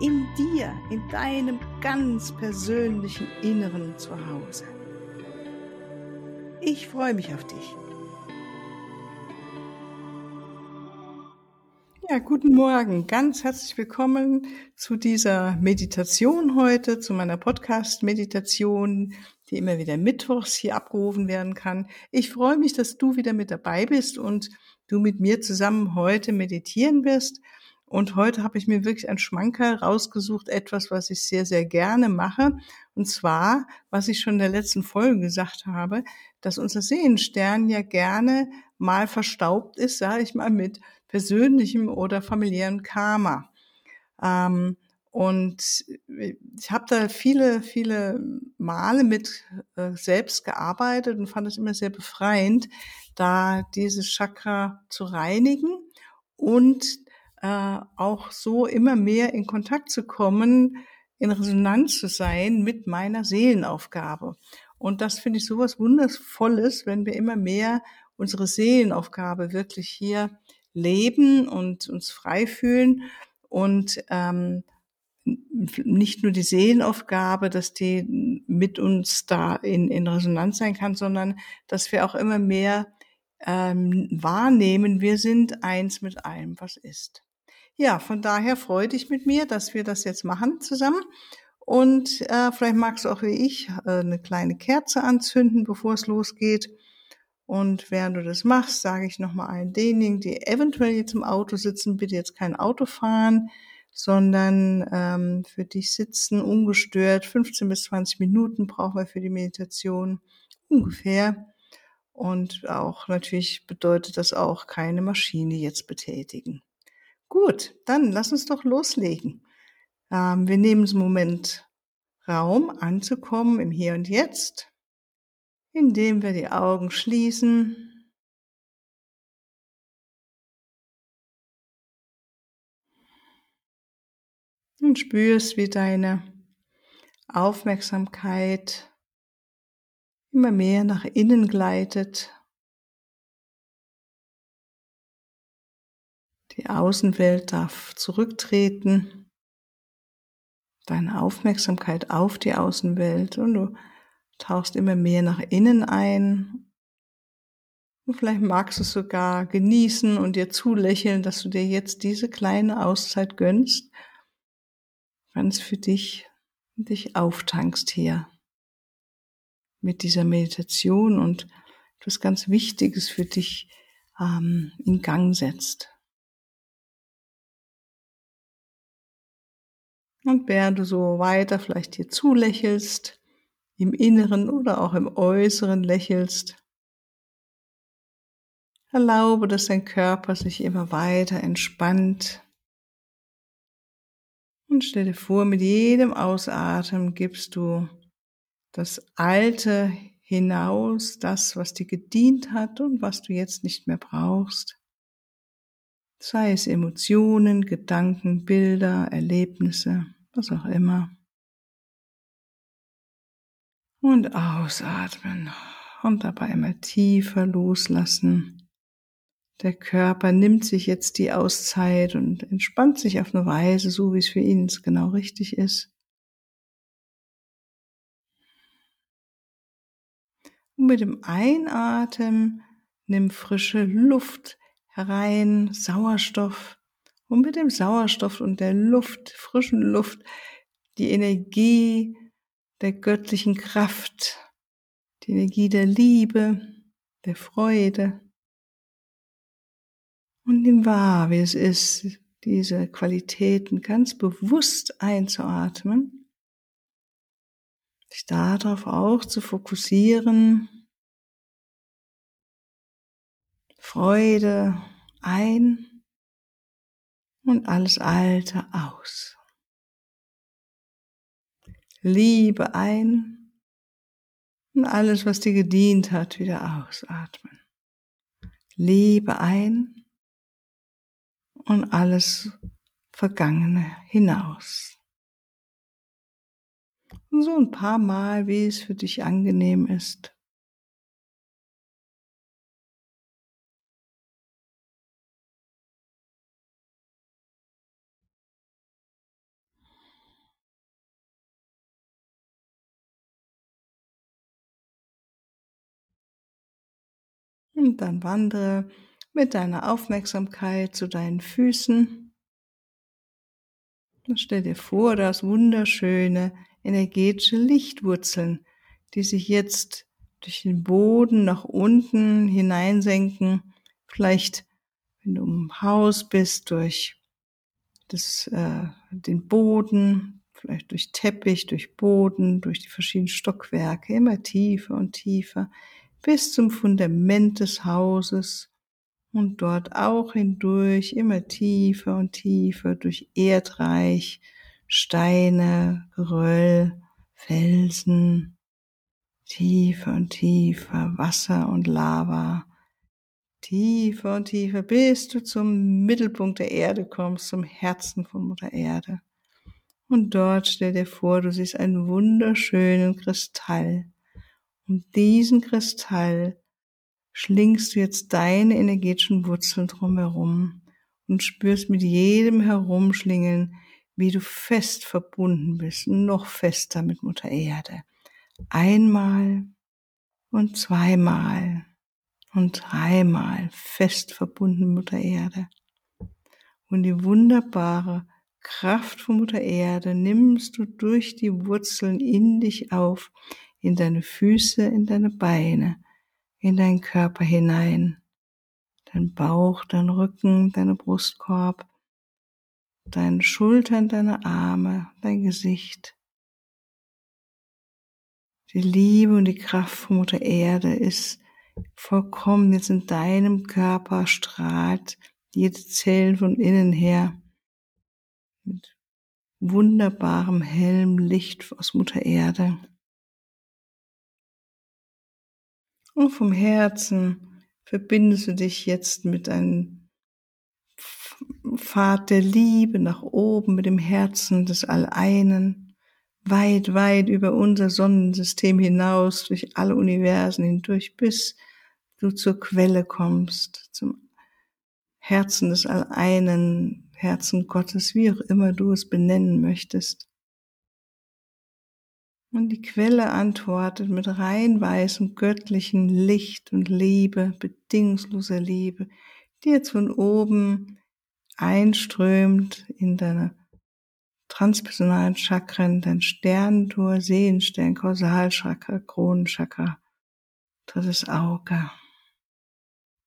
In dir, in deinem ganz persönlichen Inneren zu Hause. Ich freue mich auf dich. Ja, guten Morgen. Ganz herzlich willkommen zu dieser Meditation heute, zu meiner Podcast-Meditation, die immer wieder mittwochs hier abgerufen werden kann. Ich freue mich, dass du wieder mit dabei bist und du mit mir zusammen heute meditieren wirst. Und heute habe ich mir wirklich ein Schmankerl rausgesucht, etwas, was ich sehr, sehr gerne mache. Und zwar, was ich schon in der letzten Folge gesagt habe, dass unser Sehenstern ja gerne mal verstaubt ist, sage ich mal, mit persönlichem oder familiärem Karma. Ähm, und ich habe da viele, viele Male mit äh, selbst gearbeitet und fand es immer sehr befreiend, da dieses Chakra zu reinigen und äh, auch so immer mehr in Kontakt zu kommen, in Resonanz zu sein mit meiner Seelenaufgabe. Und das finde ich sowas Wundervolles, wenn wir immer mehr unsere Seelenaufgabe wirklich hier leben und uns frei fühlen und ähm, nicht nur die Seelenaufgabe, dass die mit uns da in, in Resonanz sein kann, sondern dass wir auch immer mehr ähm, wahrnehmen, wir sind eins mit allem, was ist. Ja, von daher freue dich mit mir, dass wir das jetzt machen zusammen. Und äh, vielleicht magst du auch wie ich äh, eine kleine Kerze anzünden, bevor es losgeht. Und während du das machst, sage ich nochmal allen denjenigen, die eventuell jetzt im Auto sitzen, bitte jetzt kein Auto fahren sondern ähm, für dich sitzen ungestört. 15 bis 20 Minuten brauchen wir für die Meditation ungefähr. Und auch natürlich bedeutet das auch keine Maschine jetzt betätigen. Gut, dann lass uns doch loslegen. Ähm, wir nehmen im Moment Raum anzukommen im Hier und Jetzt, indem wir die Augen schließen und spürst, wie deine Aufmerksamkeit immer mehr nach innen gleitet. Die Außenwelt darf zurücktreten. Deine Aufmerksamkeit auf die Außenwelt und du tauchst immer mehr nach innen ein. Und vielleicht magst du es sogar genießen und dir zulächeln, dass du dir jetzt diese kleine Auszeit gönnst ganz für dich, dich auftankst hier mit dieser Meditation und etwas ganz Wichtiges für dich ähm, in Gang setzt. Und während du so weiter vielleicht hier zulächelst, im Inneren oder auch im Äußeren lächelst, erlaube, dass dein Körper sich immer weiter entspannt und stell dir vor, mit jedem Ausatmen gibst du das Alte hinaus, das, was dir gedient hat und was du jetzt nicht mehr brauchst. Sei es Emotionen, Gedanken, Bilder, Erlebnisse, was auch immer. Und ausatmen und dabei immer tiefer loslassen der Körper nimmt sich jetzt die Auszeit und entspannt sich auf eine Weise, so wie es für ihn genau richtig ist. Und mit dem Einatmen nimm frische Luft herein, Sauerstoff. Und mit dem Sauerstoff und der Luft, frischen Luft, die Energie der göttlichen Kraft, die Energie der Liebe, der Freude, und nimm wahr, wie es ist, diese Qualitäten ganz bewusst einzuatmen, sich darauf auch zu fokussieren, Freude ein und alles Alte aus. Liebe ein und alles, was dir gedient hat, wieder ausatmen. Liebe ein und alles Vergangene hinaus. Und so ein paar Mal, wie es für dich angenehm ist. Und dann wandere mit deiner Aufmerksamkeit zu deinen Füßen. Und stell dir vor, du hast wunderschöne energetische Lichtwurzeln, die sich jetzt durch den Boden nach unten hineinsenken. Vielleicht, wenn du im Haus bist, durch das, äh, den Boden, vielleicht durch Teppich, durch Boden, durch die verschiedenen Stockwerke, immer tiefer und tiefer bis zum Fundament des Hauses und dort auch hindurch immer tiefer und tiefer durch Erdreich, Steine, Geröll, Felsen, tiefer und tiefer Wasser und Lava, tiefer und tiefer, bis du zum Mittelpunkt der Erde kommst, zum Herzen von Mutter Erde. Und dort stell dir vor, du siehst einen wunderschönen Kristall um diesen Kristall schlingst du jetzt deine energetischen Wurzeln drumherum und spürst mit jedem Herumschlingeln, wie du fest verbunden bist, noch fester mit Mutter Erde. Einmal und zweimal und dreimal fest verbunden mit Mutter Erde. Und die wunderbare Kraft von Mutter Erde nimmst du durch die Wurzeln in dich auf, in deine Füße, in deine Beine, in deinen Körper hinein, dein Bauch, dein Rücken, deine Brustkorb, deine Schultern, deine Arme, dein Gesicht. Die Liebe und die Kraft von Mutter Erde ist vollkommen jetzt in deinem Körper strahlt jede Zellen von innen her mit wunderbarem hellem Licht aus Mutter Erde. Und vom Herzen verbindest du dich jetzt mit einem Pfad der Liebe nach oben, mit dem Herzen des Alleinen, weit, weit über unser Sonnensystem hinaus, durch alle Universen hindurch, bis du zur Quelle kommst, zum Herzen des Alleinen, Herzen Gottes, wie auch immer du es benennen möchtest. Und die Quelle antwortet mit rein weißem göttlichen Licht und Liebe, bedingungsloser Liebe, die jetzt von oben einströmt in deine transpersonalen Chakren, dein Sternentor, Sehenstern, Kausalchakra, Kronenchakra, drittes Auge,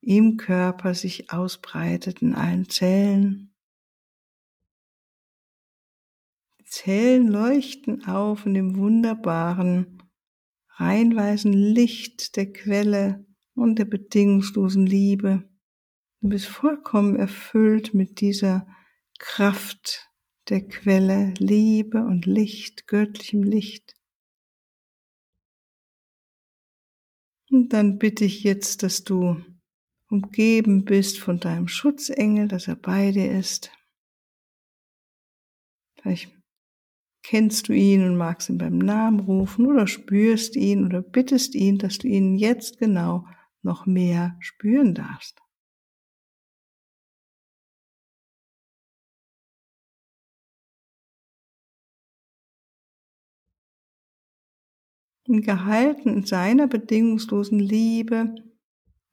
im Körper sich ausbreitet in allen Zellen, Zellen leuchten auf in dem wunderbaren, reinweisen Licht der Quelle und der bedingungslosen Liebe. Du bist vollkommen erfüllt mit dieser Kraft der Quelle, Liebe und Licht, göttlichem Licht. Und dann bitte ich jetzt, dass du umgeben bist von deinem Schutzengel, dass er bei dir ist. Vielleicht kennst du ihn und magst ihn beim Namen rufen oder spürst ihn oder bittest ihn, dass du ihn jetzt genau noch mehr spüren darfst. Und gehalten in seiner bedingungslosen Liebe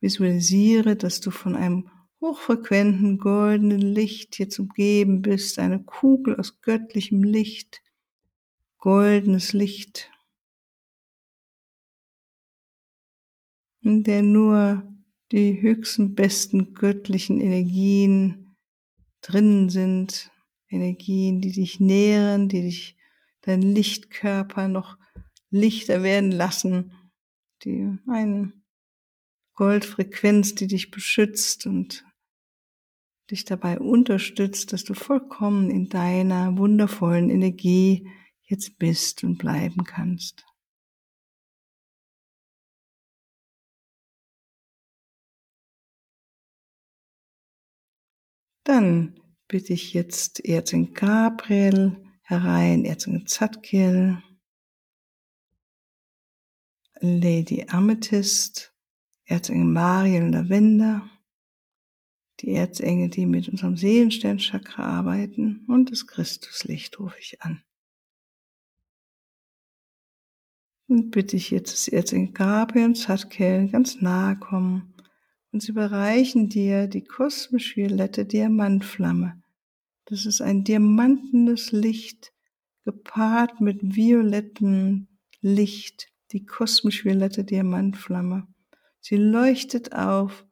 visualisiere, dass du von einem hochfrequenten goldenen Licht jetzt umgeben bist, eine Kugel aus göttlichem Licht, goldenes Licht, in der nur die höchsten, besten göttlichen Energien drinnen sind, Energien, die dich nähren, die dich, dein Lichtkörper noch lichter werden lassen, die eine Goldfrequenz, die dich beschützt und dich dabei unterstützt, dass du vollkommen in deiner wundervollen Energie jetzt bist und bleiben kannst. Dann bitte ich jetzt Erzengel Gabriel herein, Erzengel Zadkiel, Lady Amethyst, Erzengel Mariel Lavender, die Erzengel, die mit unserem Seelensternchakra arbeiten und das Christuslicht rufe ich an. Und bitte ich jetzt das Erzengel Gabriel und Zadkiel ganz nahe kommen und sie überreichen dir die kosmisch-violette Diamantflamme. Das ist ein diamantenes Licht, gepaart mit violettem Licht, die kosmisch-violette Diamantflamme. Sie leuchtet auf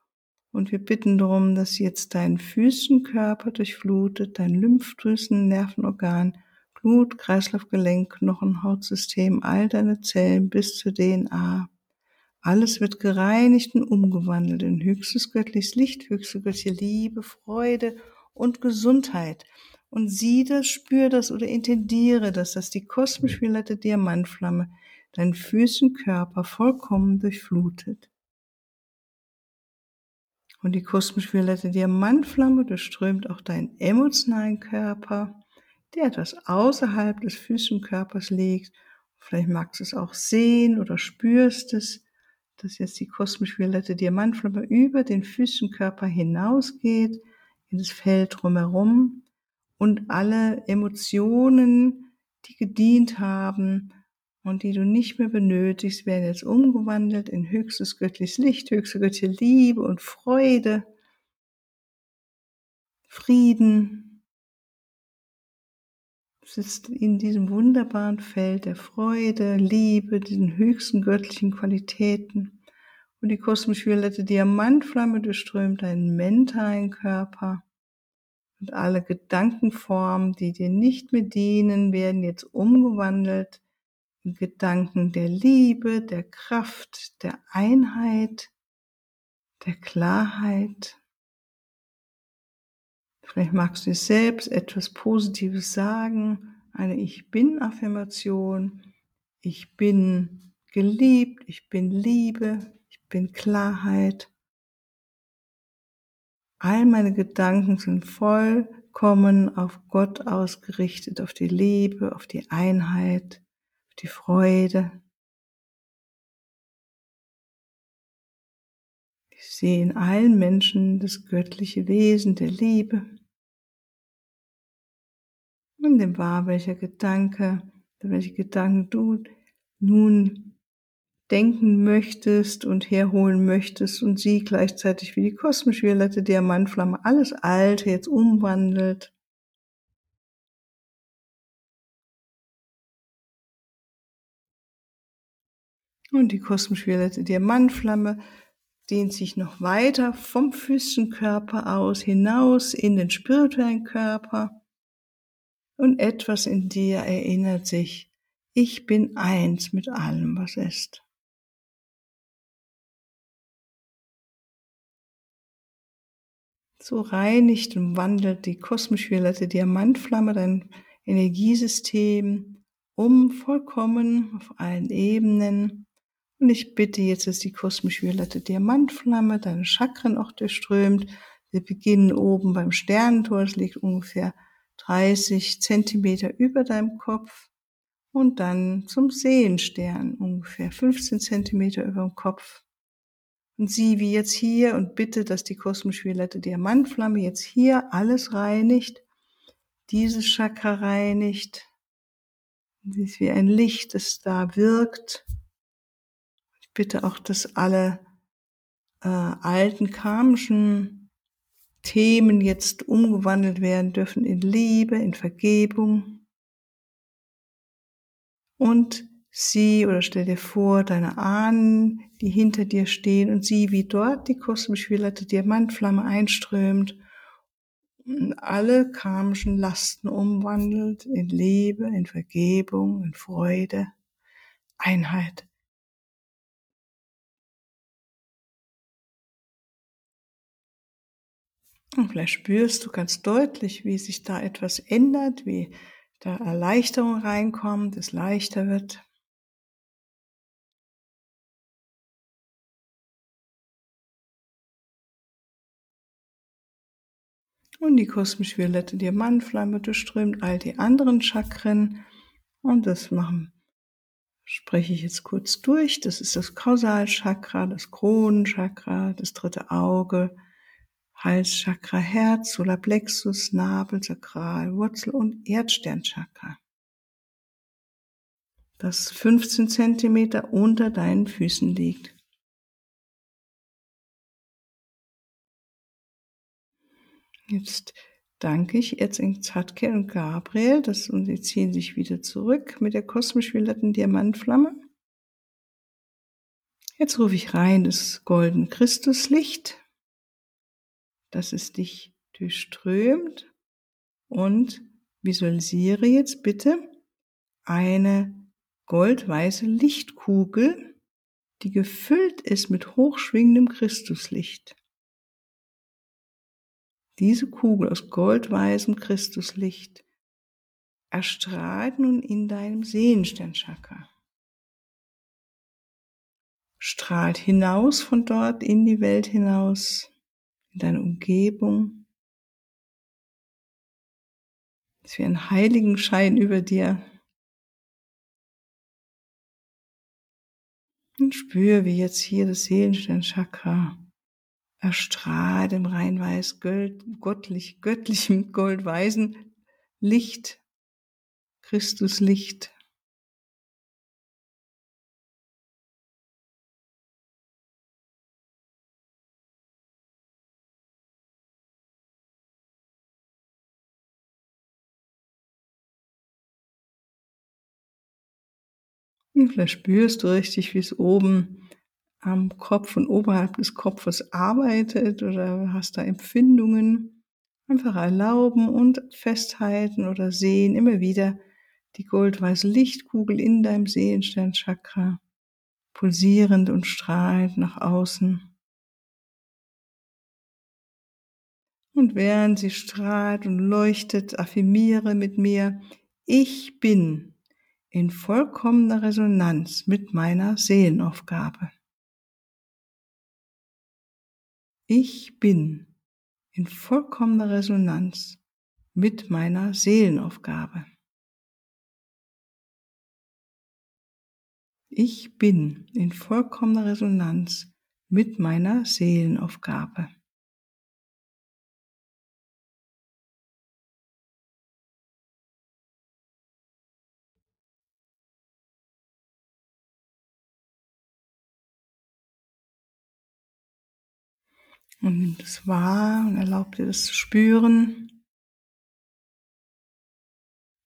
und wir bitten darum, dass sie jetzt deinen Füßenkörper durchflutet, dein Lymphdrüsen, Nervenorgan, Blut, Kreislauf, Gelenk, Knochen, Hautsystem, all deine Zellen bis zur DNA. Alles wird gereinigt und umgewandelt in höchstes göttliches Licht, höchste göttliche Liebe, Freude und Gesundheit. Und sieh das, spür das oder intendiere das, dass die kosmisch-violette Diamantflamme deinen Füßenkörper vollkommen durchflutet. Und die kosmisch-violette Diamantflamme durchströmt auch deinen emotionalen Körper, der etwas außerhalb des Füßenkörpers liegt. Vielleicht magst du es auch sehen oder spürst es dass jetzt die kosmisch-violette Diamantflamme über den Füßenkörper hinausgeht, in das Feld drumherum und alle Emotionen, die gedient haben und die du nicht mehr benötigst, werden jetzt umgewandelt in höchstes göttliches Licht, höchste göttliche Liebe und Freude, Frieden. Ist in diesem wunderbaren Feld der Freude, Liebe, diesen höchsten göttlichen Qualitäten und die kosmisch-violette Diamantflamme durchströmt deinen mentalen Körper. Und alle Gedankenformen, die dir nicht mehr dienen, werden jetzt umgewandelt in Gedanken der Liebe, der Kraft, der Einheit, der Klarheit. Vielleicht magst du dir selbst etwas Positives sagen, eine Ich bin-Affirmation. Ich bin geliebt, ich bin Liebe, bin Klarheit. All meine Gedanken sind vollkommen auf Gott ausgerichtet, auf die Liebe, auf die Einheit, auf die Freude. Ich sehe in allen Menschen das göttliche Wesen der Liebe. Und dem war welcher Gedanke, welche Gedanken du nun denken möchtest und herholen möchtest und sie gleichzeitig wie die kosmisch-violette Diamantflamme alles Alte jetzt umwandelt. Und die kosmisch-violette Diamantflamme dehnt sich noch weiter vom Füßenkörper aus hinaus in den spirituellen Körper. Und etwas in dir erinnert sich, ich bin eins mit allem, was ist. So reinigt und wandelt die kosmisch-violette Diamantflamme dein Energiesystem um vollkommen auf allen Ebenen. Und ich bitte jetzt, dass die kosmisch-violette Diamantflamme deine Chakren auch durchströmt. Wir beginnen oben beim Sternentor, es liegt ungefähr 30 Zentimeter über deinem Kopf. Und dann zum Seelenstern, ungefähr 15 Zentimeter über dem Kopf und sieh wie jetzt hier und bitte, dass die kosmisch-violette Diamantflamme jetzt hier alles reinigt, dieses Chakra reinigt. Sie ist wie ein Licht, das da wirkt. Ich bitte auch, dass alle äh, alten karmischen Themen jetzt umgewandelt werden dürfen in Liebe, in Vergebung. Und sieh oder stell dir vor, deine Ahnen, die hinter dir stehen und sieh, wie dort die kosmisch-violette Diamantflamme einströmt und alle karmischen Lasten umwandelt in Liebe, in Vergebung, in Freude, Einheit. Und vielleicht spürst du ganz deutlich, wie sich da etwas ändert, wie da Erleichterung reinkommt, es leichter wird. Und die kosmisch-violette Diamantflamme durchströmt all die anderen Chakren. Und das machen, spreche ich jetzt kurz durch. Das ist das Kausalchakra, das Kronenchakra, das dritte Auge, Halschakra, Herz, Solarplexus, Nabel, Sakral, Wurzel und Erdsternchakra. Das 15 Zentimeter unter deinen Füßen liegt. Jetzt danke ich Erzengel Zadke und Gabriel, dass, und sie ziehen sich wieder zurück mit der kosmisch-violetten Diamantflamme. Jetzt rufe ich rein das goldene Christuslicht dass es dich durchströmt und visualisiere jetzt bitte eine goldweiße Lichtkugel, die gefüllt ist mit hochschwingendem Christuslicht. Diese Kugel aus goldweißem Christuslicht erstrahlt nun in deinem Sehensternchakra. Strahlt hinaus von dort in die Welt hinaus in deine Umgebung. Es wie ein Heiligenschein über dir. Und spür, wie jetzt hier das Seelensternchakra erstrahlt im rein weiß göttlich, göttlichem goldweisen Licht, Christuslicht. Vielleicht spürst du richtig, wie es oben am Kopf und oberhalb des Kopfes arbeitet oder hast da Empfindungen. Einfach erlauben und festhalten oder sehen immer wieder die goldweiße Lichtkugel in deinem Seelensternchakra, pulsierend und strahlend nach außen. Und während sie strahlt und leuchtet, affirmiere mit mir, ich bin in vollkommener Resonanz mit meiner Seelenaufgabe. Ich bin in vollkommener Resonanz mit meiner Seelenaufgabe. Ich bin in vollkommener Resonanz mit meiner Seelenaufgabe. Und nimm das wahr und erlaub dir das zu spüren.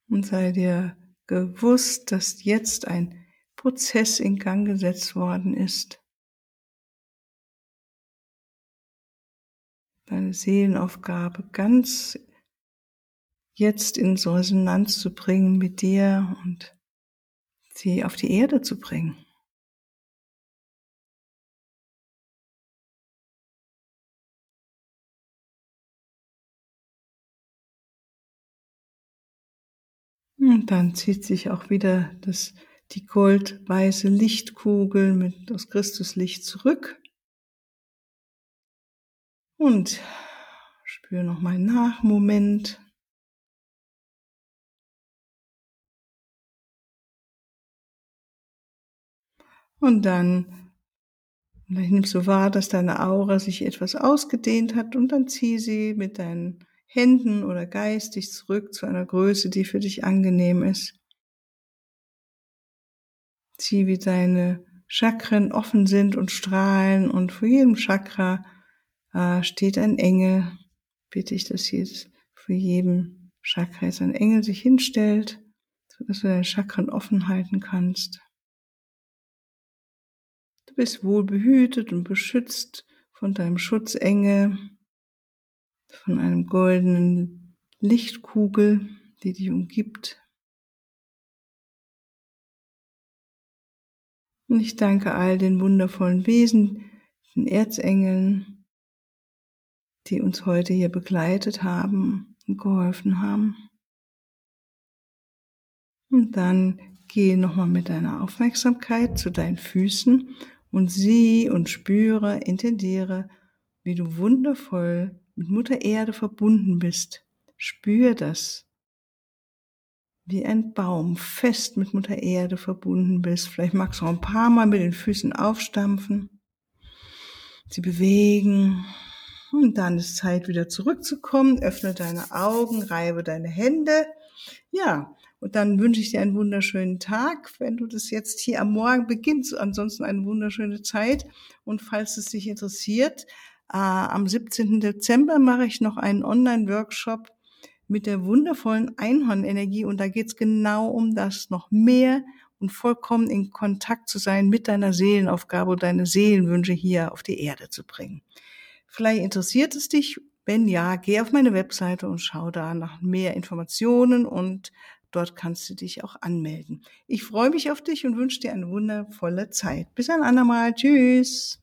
Und sei dir gewusst, dass jetzt ein Prozess in Gang gesetzt worden ist. Deine Seelenaufgabe ganz jetzt in Resonanz zu bringen mit dir und sie auf die Erde zu bringen. Und dann zieht sich auch wieder das, die goldweiße Lichtkugel mit aus Christuslicht zurück. Und spüre nochmal nach, Moment. Und dann, dann nimmst du wahr, dass deine Aura sich etwas ausgedehnt hat und dann zieh sie mit deinen Händen oder geistig zurück zu einer Größe, die für dich angenehm ist. Sieh, wie deine Chakren offen sind und strahlen und vor jedem Chakra äh, steht ein Engel. Bitte ich, dass jetzt für jedem Chakra jetzt ein Engel sich hinstellt, sodass du deine Chakren offen halten kannst. Du bist wohl behütet und beschützt von deinem Schutzengel von einem goldenen Lichtkugel, die dich umgibt. Und ich danke all den wundervollen Wesen, den Erzengeln, die uns heute hier begleitet haben und geholfen haben. Und dann gehe nochmal mit deiner Aufmerksamkeit zu deinen Füßen und sieh und spüre, intendiere, wie du wundervoll mit Mutter Erde verbunden bist. Spür das. Wie ein Baum fest mit Mutter Erde verbunden bist. Vielleicht magst du auch ein paar Mal mit den Füßen aufstampfen. Sie bewegen. Und dann ist Zeit, wieder zurückzukommen. Öffne deine Augen, reibe deine Hände. Ja, und dann wünsche ich dir einen wunderschönen Tag, wenn du das jetzt hier am Morgen beginnst. Ansonsten eine wunderschöne Zeit. Und falls es dich interessiert, äh, am 17. Dezember mache ich noch einen Online-Workshop mit der wundervollen Einhornenergie. Und da geht es genau um das, noch mehr und vollkommen in Kontakt zu sein mit deiner Seelenaufgabe und deine Seelenwünsche hier auf die Erde zu bringen. Vielleicht interessiert es dich. Wenn ja, geh auf meine Webseite und schau da nach mehr Informationen und Dort kannst du dich auch anmelden. Ich freue mich auf dich und wünsche dir eine wundervolle Zeit. Bis ein andermal. Tschüss.